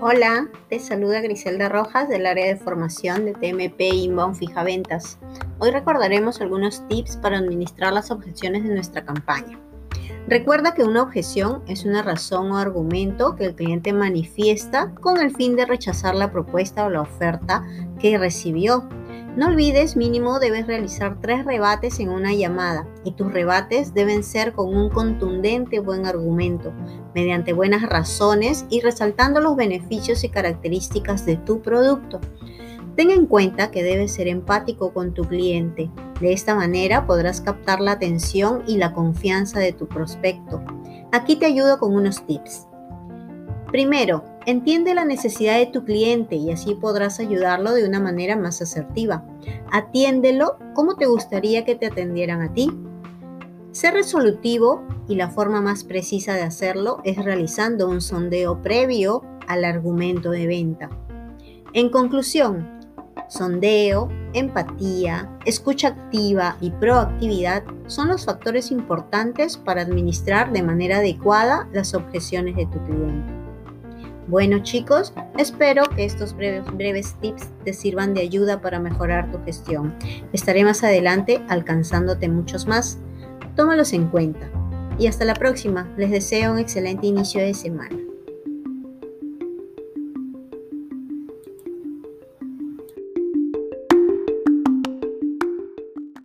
Hola, te saluda Griselda Rojas del área de formación de TMP Inbound Fija Ventas. Hoy recordaremos algunos tips para administrar las objeciones de nuestra campaña. Recuerda que una objeción es una razón o argumento que el cliente manifiesta con el fin de rechazar la propuesta o la oferta que recibió no olvides, mínimo debes realizar tres rebates en una llamada y tus rebates deben ser con un contundente buen argumento, mediante buenas razones y resaltando los beneficios y características de tu producto. Ten en cuenta que debes ser empático con tu cliente. De esta manera podrás captar la atención y la confianza de tu prospecto. Aquí te ayudo con unos tips. Primero, entiende la necesidad de tu cliente y así podrás ayudarlo de una manera más asertiva. Atiéndelo como te gustaría que te atendieran a ti. Sé resolutivo y la forma más precisa de hacerlo es realizando un sondeo previo al argumento de venta. En conclusión, sondeo, empatía, escucha activa y proactividad son los factores importantes para administrar de manera adecuada las objeciones de tu cliente. Bueno chicos, espero que estos breves, tips te sirvan de ayuda para mejorar tu gestión. Estaré más adelante alcanzándote muchos más. Tómalos en cuenta. Y hasta la próxima. Les deseo un excelente inicio de semana.